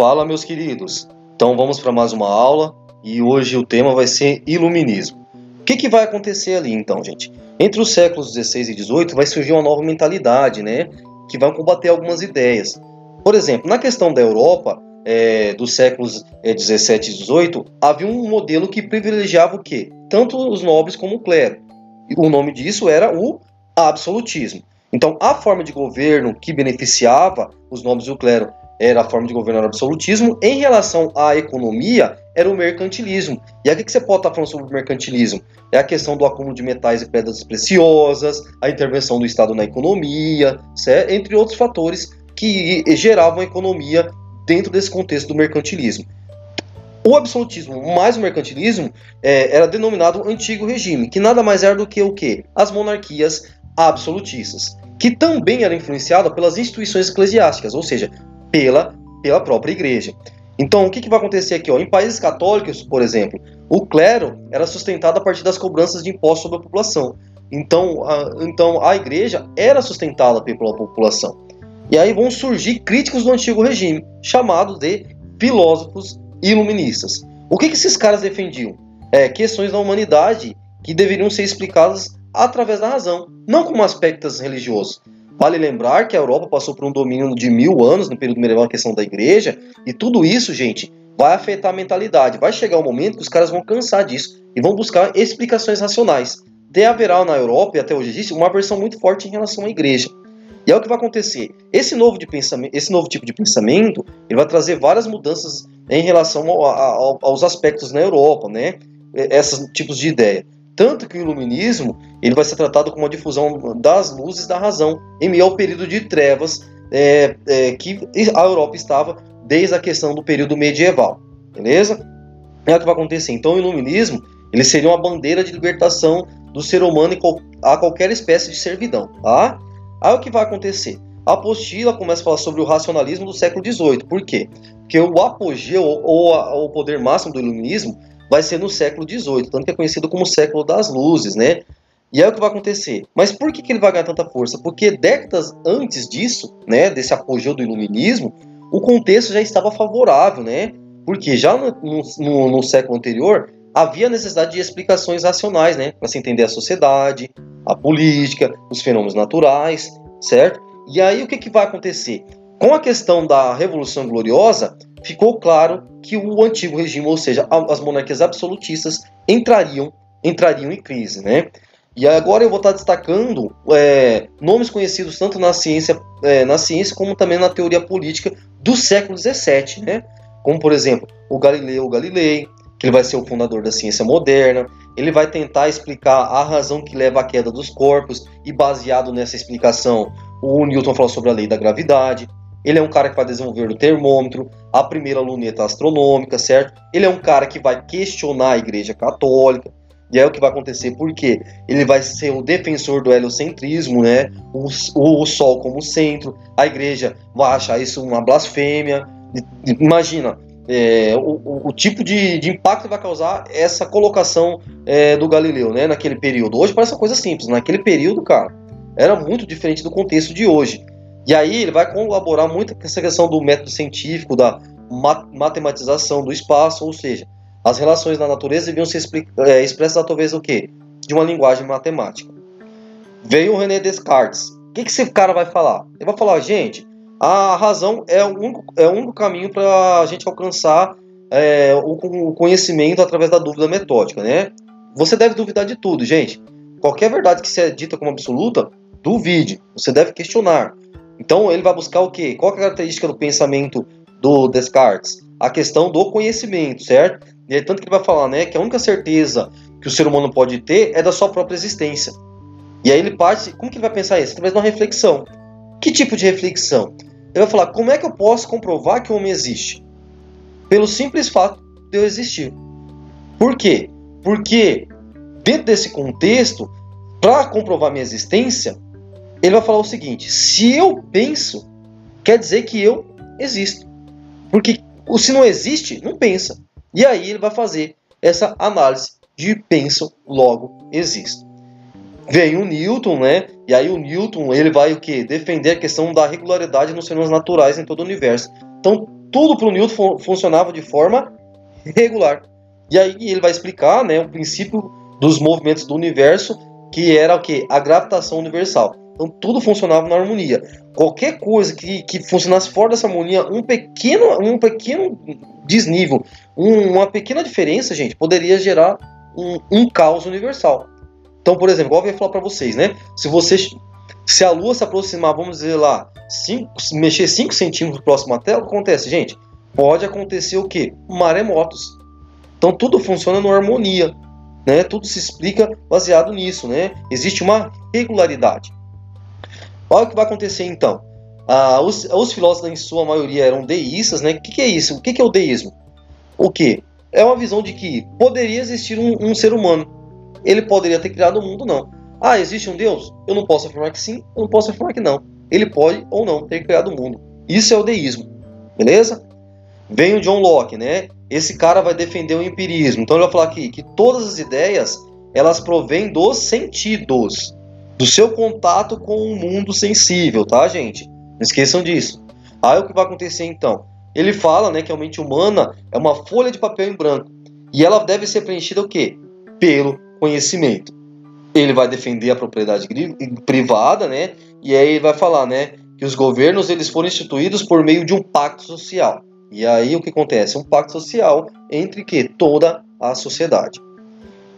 Fala, meus queridos. Então vamos para mais uma aula e hoje o tema vai ser iluminismo. O que, que vai acontecer ali então, gente? Entre os séculos 16 e 18 vai surgir uma nova mentalidade, né? Que vai combater algumas ideias. Por exemplo, na questão da Europa, é, dos séculos é, 17 e 18, havia um modelo que privilegiava o quê? Tanto os nobres como o clero. O nome disso era o absolutismo. Então, a forma de governo que beneficiava os nobres e o clero era a forma de governo absolutismo. Em relação à economia, era o mercantilismo. E aqui que você pode estar falando sobre o mercantilismo? É a questão do acúmulo de metais e pedras preciosas, a intervenção do Estado na economia, certo? entre outros fatores que geravam a economia dentro desse contexto do mercantilismo. O absolutismo mais o mercantilismo é, era denominado antigo regime, que nada mais era do que o que? As monarquias absolutistas, que também era influenciada pelas instituições eclesiásticas, ou seja, pela, pela própria igreja. Então, o que, que vai acontecer aqui? Ó? Em países católicos, por exemplo, o clero era sustentado a partir das cobranças de impostos sobre a população. Então a, então, a igreja era sustentada pela população. E aí vão surgir críticos do antigo regime, chamados de filósofos iluministas. O que, que esses caras defendiam? É, questões da humanidade que deveriam ser explicadas através da razão, não como aspectos religiosos. Vale lembrar que a Europa passou por um domínio de mil anos no período medieval, a questão da igreja, e tudo isso, gente, vai afetar a mentalidade. Vai chegar um momento que os caras vão cansar disso e vão buscar explicações racionais. De haverá na Europa, e até hoje existe, uma versão muito forte em relação à igreja. E é o que vai acontecer. Esse novo, de pensamento, esse novo tipo de pensamento ele vai trazer várias mudanças em relação ao, ao, aos aspectos na Europa, né? Esses tipos de ideia. Tanto que o iluminismo ele vai ser tratado como a difusão das luzes da razão em meio ao período de trevas é, é, que a Europa estava desde a questão do período medieval, beleza? É o que vai acontecer. Então, o iluminismo ele seria uma bandeira de libertação do ser humano a qualquer espécie de servidão, tá? Aí o que vai acontecer? A apostila começa a falar sobre o racionalismo do século XVIII. Por quê? Porque o apogeu ou o poder máximo do iluminismo vai ser no século XVIII, tanto que é conhecido como o século das luzes, né? E aí o que vai acontecer? Mas por que, que ele vai ganhar tanta força? Porque décadas antes disso, né, desse apogeu do iluminismo, o contexto já estava favorável, né? Porque já no, no, no século anterior havia necessidade de explicações racionais, né, para se entender a sociedade, a política, os fenômenos naturais, certo? E aí o que, que vai acontecer? Com a questão da Revolução Gloriosa, ficou claro que o antigo regime, ou seja, as monarquias absolutistas, entrariam, entrariam em crise, né? E agora eu vou estar destacando é, nomes conhecidos tanto na ciência, é, na ciência como também na teoria política do século XVII, né? Como por exemplo o Galileu Galilei, que ele vai ser o fundador da ciência moderna. Ele vai tentar explicar a razão que leva à queda dos corpos e baseado nessa explicação, o Newton fala sobre a lei da gravidade. Ele é um cara que vai desenvolver o termômetro, a primeira luneta astronômica, certo? Ele é um cara que vai questionar a Igreja Católica. E é o que vai acontecer, porque ele vai ser o defensor do heliocentrismo, né? O, o, o Sol como centro. A igreja vai achar isso uma blasfêmia. Imagina é, o, o, tipo de, de, impacto que vai causar essa colocação é, do Galileu, né? Naquele período. Hoje parece uma coisa simples. Naquele período, cara, era muito diferente do contexto de hoje. E aí ele vai colaborar muito com essa questão do método científico, da matematização do espaço, ou seja, as relações na natureza deviam ser é, expressas através do quê? De uma linguagem matemática. Veio o René Descartes. O que, que esse cara vai falar? Ele vai falar, gente, a razão é o único, é o único caminho para a gente alcançar é, o, conhecimento através da dúvida metódica, né? Você deve duvidar de tudo, gente. Qualquer verdade que seja dita como absoluta, duvide. Você deve questionar. Então ele vai buscar o quê? Qual é a característica do pensamento do Descartes? A questão do conhecimento, certo? E é tanto que ele vai falar, né, que a única certeza que o ser humano pode ter é da sua própria existência. E aí ele parte, como que ele vai pensar isso? Através de uma reflexão. Que tipo de reflexão? Ele vai falar, como é que eu posso comprovar que o homem existe? Pelo simples fato de eu existir. Por quê? Porque dentro desse contexto, para comprovar minha existência, ele vai falar o seguinte: se eu penso, quer dizer que eu existo. Porque se não existe, não pensa. E aí ele vai fazer essa análise de penso, logo existo. Vem o Newton, né? E aí o Newton ele vai o que defender a questão da regularidade nos fenômenos naturais em todo o universo. Então tudo para o Newton fun funcionava de forma regular. E aí ele vai explicar né, o princípio dos movimentos do universo, que era o que? A gravitação universal. Então tudo funcionava na harmonia. Qualquer coisa que, que funcionasse fora dessa harmonia, um pequeno, um pequeno desnível, um, uma pequena diferença, gente, poderia gerar um, um caos universal. Então, por exemplo, igual eu ia falar para vocês, né? Se você se a Lua se aproximar, vamos dizer lá, cinco, mexer 5 centímetros próximo à que acontece, gente? Pode acontecer o quê? Maremotos. Então tudo funciona numa harmonia, né? Tudo se explica baseado nisso, né? Existe uma regularidade. Olha o que vai acontecer então. Ah, os, os, filósofos, em sua maioria, eram deístas, né? O que, que é isso? O que, que, é o deísmo? O que? É uma visão de que poderia existir um, um ser humano. Ele poderia ter criado o mundo, não. Ah, existe um Deus? Eu não posso afirmar que sim, eu não posso afirmar que não. Ele pode ou não ter criado o mundo. Isso é o deísmo. Beleza? Vem o John Locke, né? Esse cara vai defender o empirismo. Então ele vai falar aqui que todas as ideias elas provêm dos sentidos do seu contato com o mundo sensível, tá, gente? Não esqueçam disso. Aí o que vai acontecer então? Ele fala, né, que a mente humana é uma folha de papel em branco e ela deve ser preenchida o quê? Pelo conhecimento. Ele vai defender a propriedade privada, né? E aí ele vai falar, né, que os governos eles foram instituídos por meio de um pacto social. E aí o que acontece? Um pacto social entre que toda a sociedade.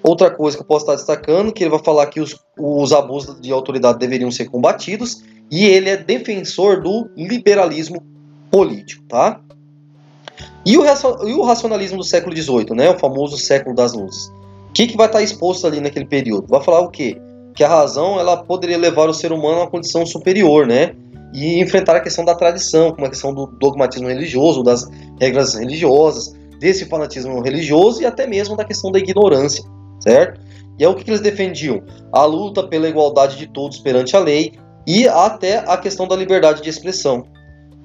Outra coisa que eu posso estar destacando, que ele vai falar que os, os abusos de autoridade deveriam ser combatidos, e ele é defensor do liberalismo político, tá? E o, e o racionalismo do século XVIII, né? O famoso século das luzes. O que, que vai estar exposto ali naquele período? Vai falar o quê? Que a razão ela poderia levar o ser humano a uma condição superior, né? E enfrentar a questão da tradição, como a questão do dogmatismo religioso, das regras religiosas, desse fanatismo religioso e até mesmo da questão da ignorância certo? E é o que, eles defendiam? A luta pela igualdade de todos perante a lei e até a questão da liberdade de expressão.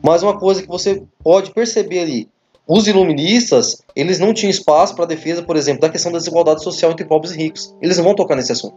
Mas uma coisa que você pode perceber ali, os iluministas, eles não tinham espaço para defesa, por exemplo, da questão da desigualdade social entre pobres e ricos. Eles não vão tocar nesse assunto.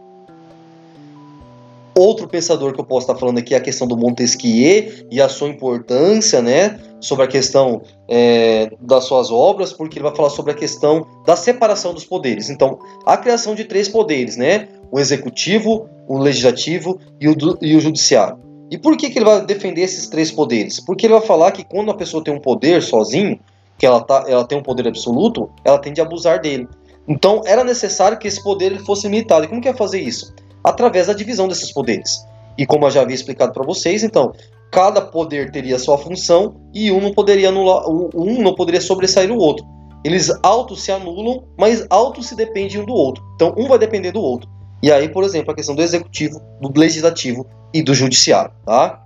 Outro pensador que eu posso estar falando aqui é a questão do Montesquieu e a sua importância, né, sobre a questão é, das suas obras, porque ele vai falar sobre a questão da separação dos poderes. Então, a criação de três poderes, né, o executivo, o legislativo e o, e o judiciário. E por que, que ele vai defender esses três poderes? Porque ele vai falar que quando a pessoa tem um poder sozinho, que ela, tá, ela tem um poder absoluto, ela tende a abusar dele. Então, era necessário que esse poder ele fosse limitado. E como que é fazer isso? através da divisão desses poderes. E como eu já havia explicado para vocês, então, cada poder teria sua função e um não poderia anular, um não poderia sobressair o outro. Eles auto se anulam, mas auto se dependem um do outro. Então, um vai depender do outro. E aí, por exemplo, a questão do executivo, do legislativo e do judiciário, tá?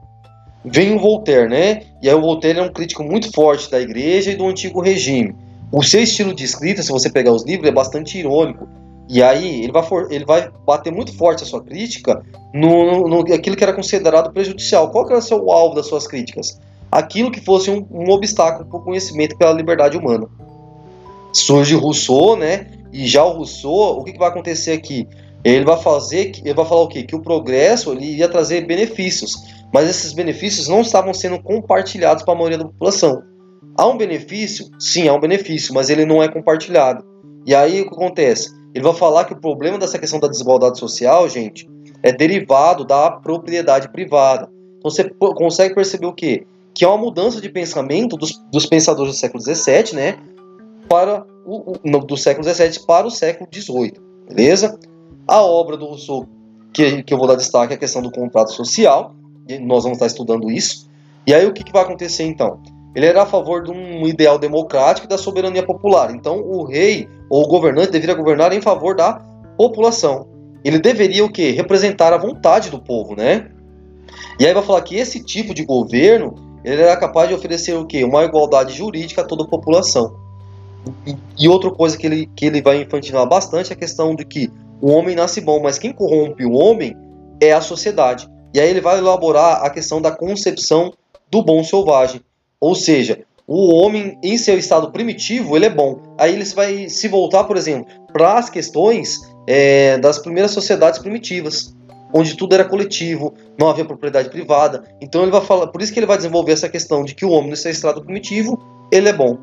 Vem o Voltaire, né? E aí o Voltaire é um crítico muito forte da igreja e do antigo regime. O seu estilo de escrita, se você pegar os livros, é bastante irônico. E aí ele vai, for, ele vai bater muito forte a sua crítica no, no, no aquilo que era considerado prejudicial. Qual que era o seu alvo das suas críticas? Aquilo que fosse um, um obstáculo para o conhecimento pela liberdade humana. Surge Rousseau, né? E já o Rousseau, o que, que vai acontecer aqui? Ele vai fazer, ele vai falar o quê? Que o progresso ele ia trazer benefícios, mas esses benefícios não estavam sendo compartilhados para a maioria da população. Há um benefício? Sim, há um benefício, mas ele não é compartilhado. E aí o que acontece? Ele vai falar que o problema dessa questão da desigualdade social, gente, é derivado da propriedade privada. Então você consegue perceber o quê? Que é uma mudança de pensamento dos, dos pensadores do século XVII, né? Para o, o, do século XVII para o século XVIII, beleza? A obra do Rousseau, que, que eu vou dar destaque, é a questão do contrato social, nós vamos estar estudando isso. E aí o que, que vai acontecer então? Ele era a favor de um ideal democrático e da soberania popular. Então, o rei ou o governante deveria governar em favor da população. Ele deveria o quê? Representar a vontade do povo, né? E aí vai falar que esse tipo de governo ele era capaz de oferecer o quê? Uma igualdade jurídica a toda a população. E, outra coisa que ele, que ele vai infantilar bastante é a questão de que o homem nasce bom, mas quem corrompe o homem é a sociedade. E aí ele vai elaborar a questão da concepção do bom selvagem. Ou seja, o homem em seu estado primitivo ele é bom. Aí ele vai se voltar, por exemplo, para as questões é, das primeiras sociedades primitivas, onde tudo era coletivo, não havia propriedade privada. Então ele vai falar, por isso que ele vai desenvolver essa questão de que o homem no seu estado primitivo ele é bom.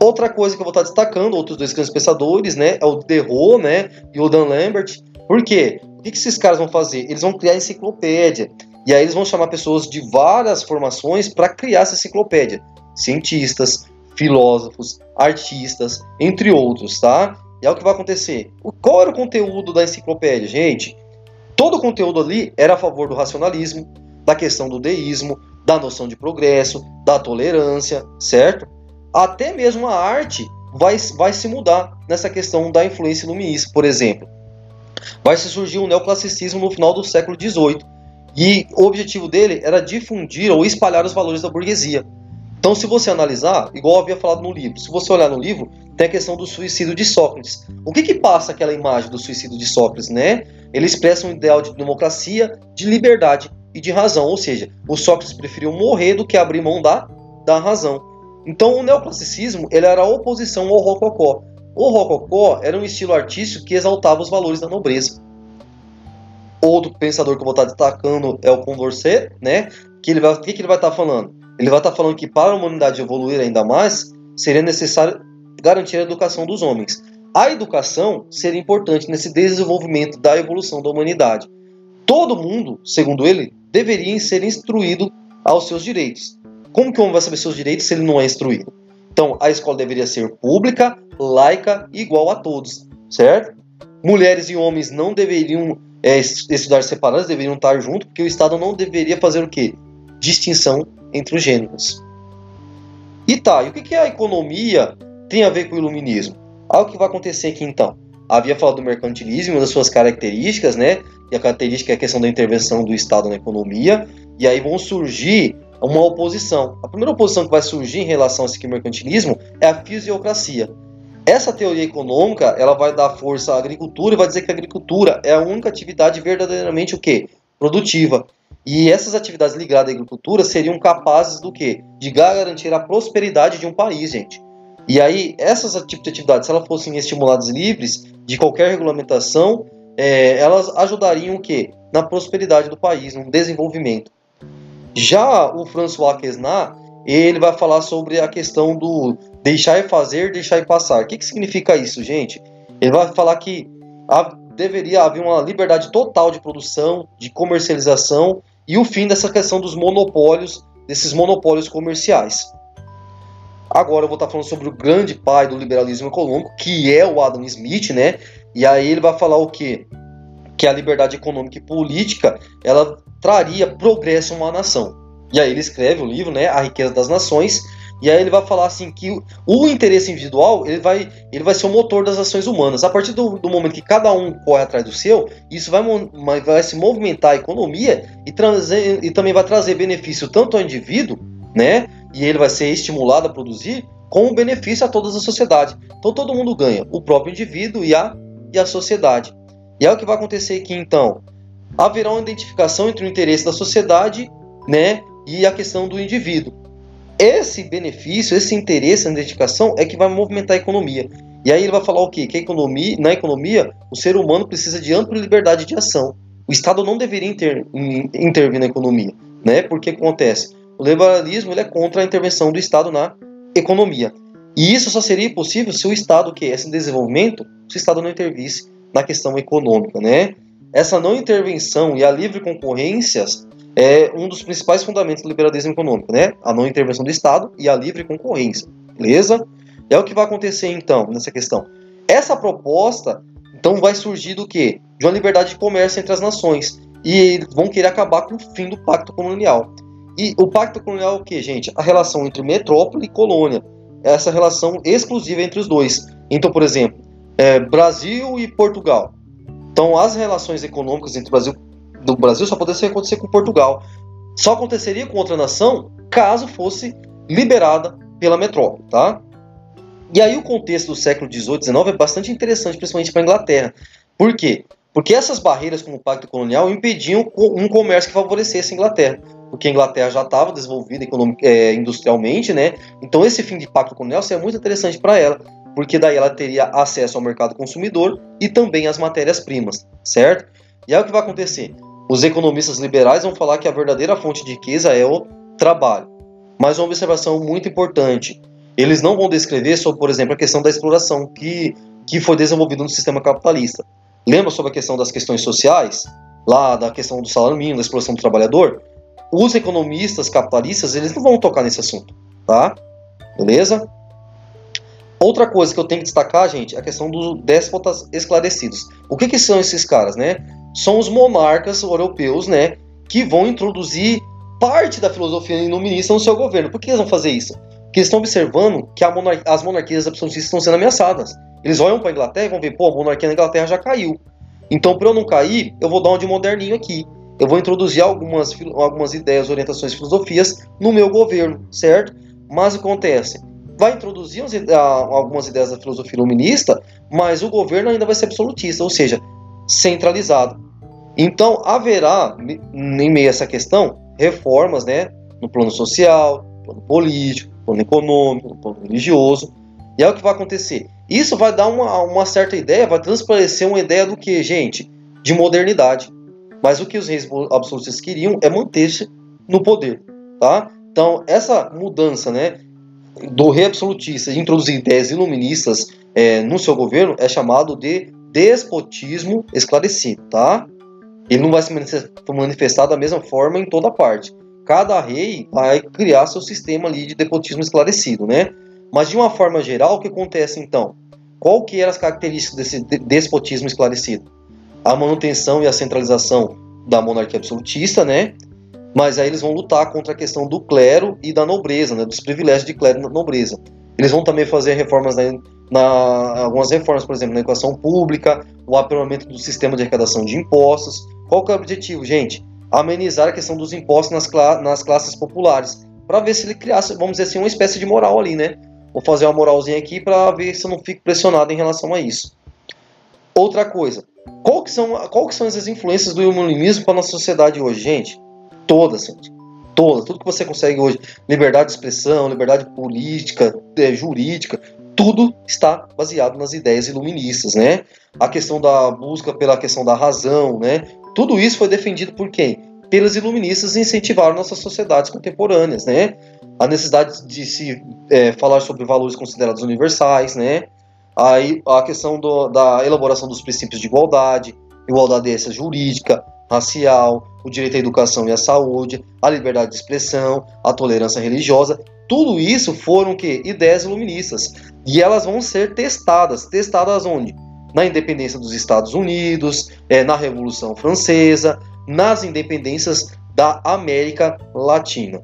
Outra coisa que eu vou estar destacando, outros dois grandes pensadores, né, é o Derro, né, e o Dan Lambert. Por quê? O que esses caras vão fazer? Eles vão criar enciclopédia. E aí eles vão chamar pessoas de várias formações para criar essa enciclopédia. Cientistas, filósofos, artistas, entre outros, tá? E é o que vai acontecer. Qual era o conteúdo da enciclopédia, gente? Todo o conteúdo ali era a favor do racionalismo, da questão do deísmo, da noção de progresso, da tolerância, certo? Até mesmo a arte vai, vai se mudar nessa questão da influência iluminista, por exemplo. Vai se surgir o neoclassicismo no final do século XVIII, e o objetivo dele era difundir ou espalhar os valores da burguesia. Então, se você analisar, igual eu havia falado no livro, se você olhar no livro, tem a questão do suicídio de Sócrates. O que que passa aquela imagem do suicídio de Sócrates, né? Ele expressa um ideal de democracia, de liberdade e de razão, ou seja, o Sócrates preferiu morrer do que abrir mão da, da razão. Então, o neoclassicismo ele era a oposição ao rococó. O rococó era um estilo artístico que exaltava os valores da nobreza. Outro pensador que eu vou estar destacando é o Condorcet, né? Que ele vai, o que, que ele vai estar falando? Ele vai estar falando que para a humanidade evoluir ainda mais, seria necessário garantir a educação dos homens. A educação seria importante nesse desenvolvimento da evolução da humanidade. Todo mundo, segundo ele, deveria ser instruído aos seus direitos. Como que o homem vai saber seus direitos se ele não é instruído? Então, a escola deveria ser pública, laica igual a todos, certo? Mulheres e homens não deveriam é, estudar separados, deveriam estar juntos, porque o Estado não deveria fazer o quê? Distinção entre os gêneros. E tá, e o que, a economia tem a ver com o iluminismo? Algo que vai acontecer aqui então. Havia falado do mercantilismo, das suas características, né? E a característica é a questão da intervenção do Estado na economia. E aí vão surgir uma oposição. A primeira oposição que vai surgir em relação a esse mercantilismo é a fisiocracia. Essa teoria econômica, ela vai dar força à agricultura e vai dizer que a agricultura é a única atividade verdadeiramente o quê? Produtiva. E essas atividades ligadas à agricultura seriam capazes do quê? De garantir a prosperidade de um país, gente. E aí, essas tipos de atividades, se elas fossem estimuladas livres de qualquer regulamentação, é, elas ajudariam o quê? Na prosperidade do país, no desenvolvimento. Já o François Quesnat, ele vai falar sobre a questão do deixar e fazer, deixar e passar. O que, que significa isso, gente? Ele vai falar que deveria haver uma liberdade total de produção, de comercialização e o fim dessa questão dos monopólios, desses monopólios comerciais. Agora eu vou estar falando sobre o grande pai do liberalismo econômico, que é o Adam Smith, né? E aí ele vai falar o quê? Que a liberdade econômica e política, ela traria progresso a uma nação. E aí ele escreve o livro, né, A Riqueza das Nações, e aí ele vai falar assim que o interesse individual ele vai, ele vai ser o motor das ações humanas. A partir do, do momento que cada um corre atrás do seu, isso vai, vai se movimentar a economia e, trazer, e também vai trazer benefício tanto ao indivíduo, né? E ele vai ser estimulado a produzir, com benefício a toda a sociedade. Então todo mundo ganha, o próprio indivíduo e a, e a sociedade. E é o que vai acontecer aqui então. Haverá uma identificação entre o interesse da sociedade né, e a questão do indivíduo. Esse benefício, esse interesse na dedicação é que vai movimentar a economia. E aí ele vai falar o quê? Que economia, na economia, o ser humano precisa de ampla liberdade de ação. O Estado não deveria inter, intervir na economia, né? Porque acontece? O liberalismo ele é contra a intervenção do Estado na economia. E isso só seria possível se o Estado, que é esse desenvolvimento, se o Estado não intervisse na questão econômica, né? Essa não intervenção e a livre concorrência é um dos principais fundamentos do liberalismo econômico, né? A não intervenção do Estado e a livre concorrência, beleza? É o que vai acontecer então nessa questão. Essa proposta então vai surgir do que? De uma liberdade de comércio entre as nações e vão querer acabar com o fim do pacto colonial. E o pacto colonial é o que, gente? A relação entre metrópole e colônia. Essa relação exclusiva entre os dois. Então, por exemplo, é, Brasil e Portugal. Então, as relações econômicas entre Brasil do Brasil só poderia acontecer com Portugal. Só aconteceria com outra nação caso fosse liberada pela metrópole, tá? E aí o contexto do século XVIII, XIX é bastante interessante, principalmente para a Inglaterra. Por quê? Porque essas barreiras como o Pacto Colonial impediam um comércio que favorecesse a Inglaterra. Porque a Inglaterra já estava desenvolvida é, industrialmente, né? Então esse fim de Pacto Colonial seria muito interessante para ela, porque daí ela teria acesso ao mercado consumidor e também às matérias-primas, certo? E aí o que vai acontecer? Os economistas liberais vão falar que a verdadeira fonte de riqueza é o trabalho. Mas uma observação muito importante: eles não vão descrever sobre, por exemplo, a questão da exploração que, que foi desenvolvida no sistema capitalista. Lembra sobre a questão das questões sociais? Lá da questão do salário mínimo, da exploração do trabalhador? Os economistas capitalistas, eles não vão tocar nesse assunto, tá? Beleza? Outra coisa que eu tenho que destacar, gente, é a questão dos déspotas esclarecidos. O que, que são esses caras, né? São os monarcas europeus, né? Que vão introduzir parte da filosofia iluminista no seu governo. Por que eles vão fazer isso? Porque eles estão observando que monar as monarquias absolutistas estão sendo ameaçadas. Eles olham para a Inglaterra e vão ver, pô, a monarquia na Inglaterra já caiu. Então, para eu não cair, eu vou dar um de moderninho aqui. Eu vou introduzir algumas, algumas ideias, orientações, filosofias no meu governo, certo? Mas acontece? Vai introduzir algumas ideias da filosofia iluminista, mas o governo ainda vai ser absolutista, ou seja, centralizado. Então haverá, em meio a essa questão, reformas né, no plano social, no plano político, no plano econômico, no plano religioso. E é o que vai acontecer. Isso vai dar uma, uma certa ideia, vai transparecer uma ideia do que, gente? De modernidade. Mas o que os reis absolutistas queriam é manter-se no poder. Tá? Então, essa mudança né, do rei absolutista de introduzir ideias iluministas é, no seu governo é chamado de despotismo esclarecido, tá? Ele não vai se manifestar da mesma forma em toda parte. Cada rei vai criar seu sistema ali de despotismo esclarecido, né? Mas de uma forma geral, o que acontece então? Qual que eram as características desse despotismo esclarecido? A manutenção e a centralização da monarquia absolutista, né? Mas aí eles vão lutar contra a questão do clero e da nobreza, né, dos privilégios de clero e nobreza. Eles vão também fazer reformas na, na, algumas reformas, por exemplo, na educação pública, o aprimoramento do sistema de arrecadação de impostos. Qual que é o objetivo, gente? Amenizar a questão dos impostos nas, nas classes populares, para ver se ele criasse, vamos dizer assim, uma espécie de moral ali, né? Vou fazer uma moralzinha aqui para ver se eu não fico pressionado em relação a isso. Outra coisa, qual que são, qual que são as influências do iluminismo para nossa sociedade hoje, gente? Todas, gente. Todas. Tudo que você consegue hoje. Liberdade de expressão, liberdade política, é, jurídica, tudo está baseado nas ideias iluministas, né? A questão da busca pela questão da razão, né? Tudo isso foi defendido por quem? Pelos iluministas incentivaram nossas sociedades contemporâneas, né? A necessidade de se é, falar sobre valores considerados universais, né? Aí a questão do, da elaboração dos princípios de igualdade, igualdade essa jurídica, racial, o direito à educação e à saúde, a liberdade de expressão, a tolerância religiosa, tudo isso foram que ideias iluministas e elas vão ser testadas, testadas onde? Na independência dos Estados Unidos, é, na Revolução Francesa, nas independências da América Latina.